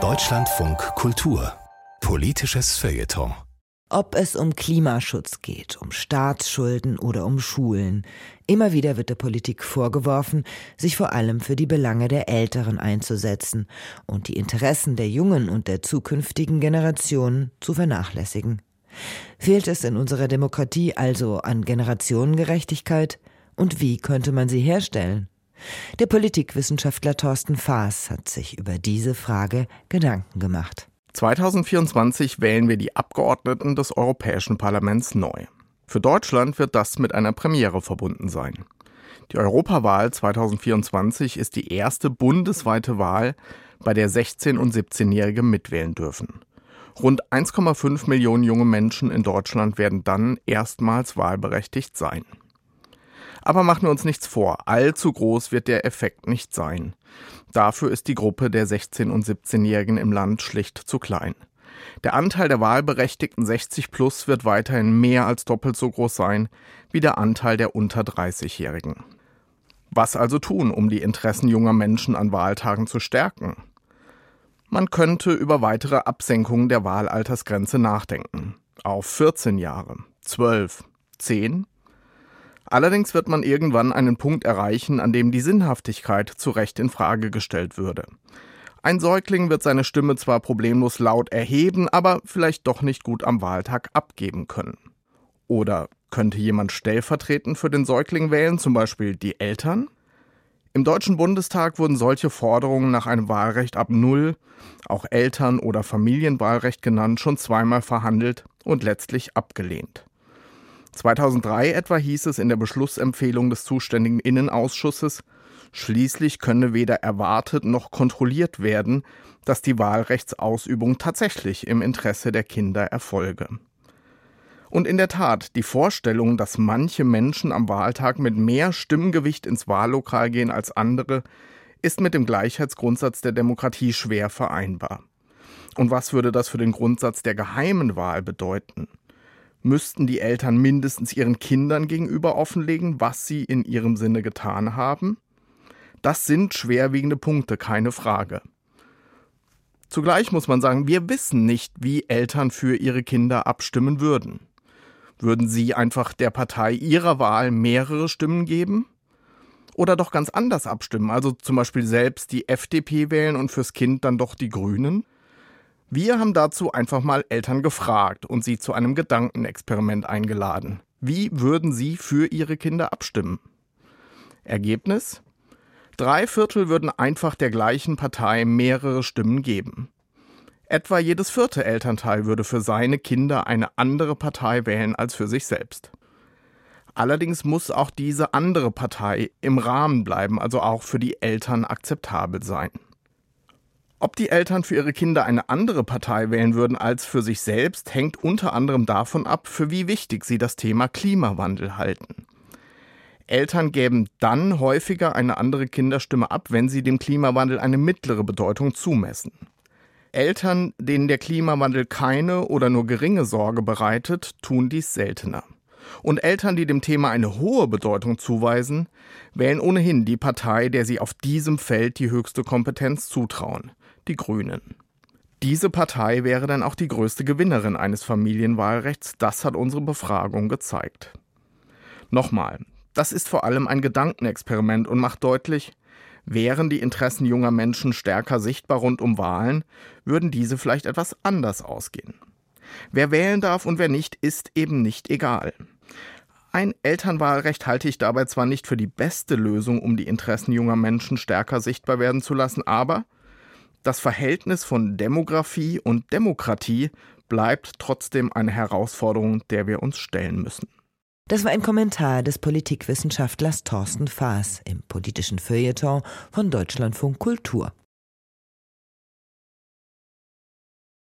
Deutschlandfunk Kultur Politisches Feuilleton ob es um Klimaschutz geht, um Staatsschulden oder um Schulen. Immer wieder wird der Politik vorgeworfen, sich vor allem für die Belange der Älteren einzusetzen und die Interessen der jungen und der zukünftigen Generationen zu vernachlässigen. Fehlt es in unserer Demokratie also an Generationengerechtigkeit? Und wie könnte man sie herstellen? Der Politikwissenschaftler Thorsten Faas hat sich über diese Frage Gedanken gemacht. 2024 wählen wir die Abgeordneten des Europäischen Parlaments neu. Für Deutschland wird das mit einer Premiere verbunden sein. Die Europawahl 2024 ist die erste bundesweite Wahl, bei der 16- und 17-Jährige mitwählen dürfen. Rund 1,5 Millionen junge Menschen in Deutschland werden dann erstmals wahlberechtigt sein. Aber machen wir uns nichts vor, allzu groß wird der Effekt nicht sein. Dafür ist die Gruppe der 16- und 17-Jährigen im Land schlicht zu klein. Der Anteil der wahlberechtigten 60 plus wird weiterhin mehr als doppelt so groß sein wie der Anteil der unter 30-Jährigen. Was also tun, um die Interessen junger Menschen an Wahltagen zu stärken? Man könnte über weitere Absenkungen der Wahlaltersgrenze nachdenken. Auf 14 Jahre, 12, 10 Allerdings wird man irgendwann einen Punkt erreichen, an dem die Sinnhaftigkeit zu Recht in Frage gestellt würde. Ein Säugling wird seine Stimme zwar problemlos laut erheben, aber vielleicht doch nicht gut am Wahltag abgeben können. Oder könnte jemand stellvertretend für den Säugling wählen, zum Beispiel die Eltern? Im Deutschen Bundestag wurden solche Forderungen nach einem Wahlrecht ab Null, auch Eltern- oder Familienwahlrecht genannt, schon zweimal verhandelt und letztlich abgelehnt. 2003 etwa hieß es in der Beschlussempfehlung des zuständigen Innenausschusses, schließlich könne weder erwartet noch kontrolliert werden, dass die Wahlrechtsausübung tatsächlich im Interesse der Kinder erfolge. Und in der Tat, die Vorstellung, dass manche Menschen am Wahltag mit mehr Stimmgewicht ins Wahllokal gehen als andere, ist mit dem Gleichheitsgrundsatz der Demokratie schwer vereinbar. Und was würde das für den Grundsatz der geheimen Wahl bedeuten? Müssten die Eltern mindestens ihren Kindern gegenüber offenlegen, was sie in ihrem Sinne getan haben? Das sind schwerwiegende Punkte, keine Frage. Zugleich muss man sagen, wir wissen nicht, wie Eltern für ihre Kinder abstimmen würden. Würden sie einfach der Partei ihrer Wahl mehrere Stimmen geben? Oder doch ganz anders abstimmen, also zum Beispiel selbst die FDP wählen und fürs Kind dann doch die Grünen? Wir haben dazu einfach mal Eltern gefragt und sie zu einem Gedankenexperiment eingeladen. Wie würden sie für ihre Kinder abstimmen? Ergebnis? Drei Viertel würden einfach der gleichen Partei mehrere Stimmen geben. Etwa jedes vierte Elternteil würde für seine Kinder eine andere Partei wählen als für sich selbst. Allerdings muss auch diese andere Partei im Rahmen bleiben, also auch für die Eltern akzeptabel sein. Ob die Eltern für ihre Kinder eine andere Partei wählen würden als für sich selbst, hängt unter anderem davon ab, für wie wichtig sie das Thema Klimawandel halten. Eltern gäben dann häufiger eine andere Kinderstimme ab, wenn sie dem Klimawandel eine mittlere Bedeutung zumessen. Eltern, denen der Klimawandel keine oder nur geringe Sorge bereitet, tun dies seltener. Und Eltern, die dem Thema eine hohe Bedeutung zuweisen, wählen ohnehin die Partei, der sie auf diesem Feld die höchste Kompetenz zutrauen die Grünen. Diese Partei wäre dann auch die größte Gewinnerin eines Familienwahlrechts, das hat unsere Befragung gezeigt. Nochmal, das ist vor allem ein Gedankenexperiment und macht deutlich, wären die Interessen junger Menschen stärker sichtbar rund um Wahlen, würden diese vielleicht etwas anders ausgehen. Wer wählen darf und wer nicht, ist eben nicht egal. Ein Elternwahlrecht halte ich dabei zwar nicht für die beste Lösung, um die Interessen junger Menschen stärker sichtbar werden zu lassen, aber das Verhältnis von Demografie und Demokratie bleibt trotzdem eine Herausforderung, der wir uns stellen müssen. Das war ein Kommentar des Politikwissenschaftlers Thorsten Faas im politischen Feuilleton von Deutschlandfunk Kultur.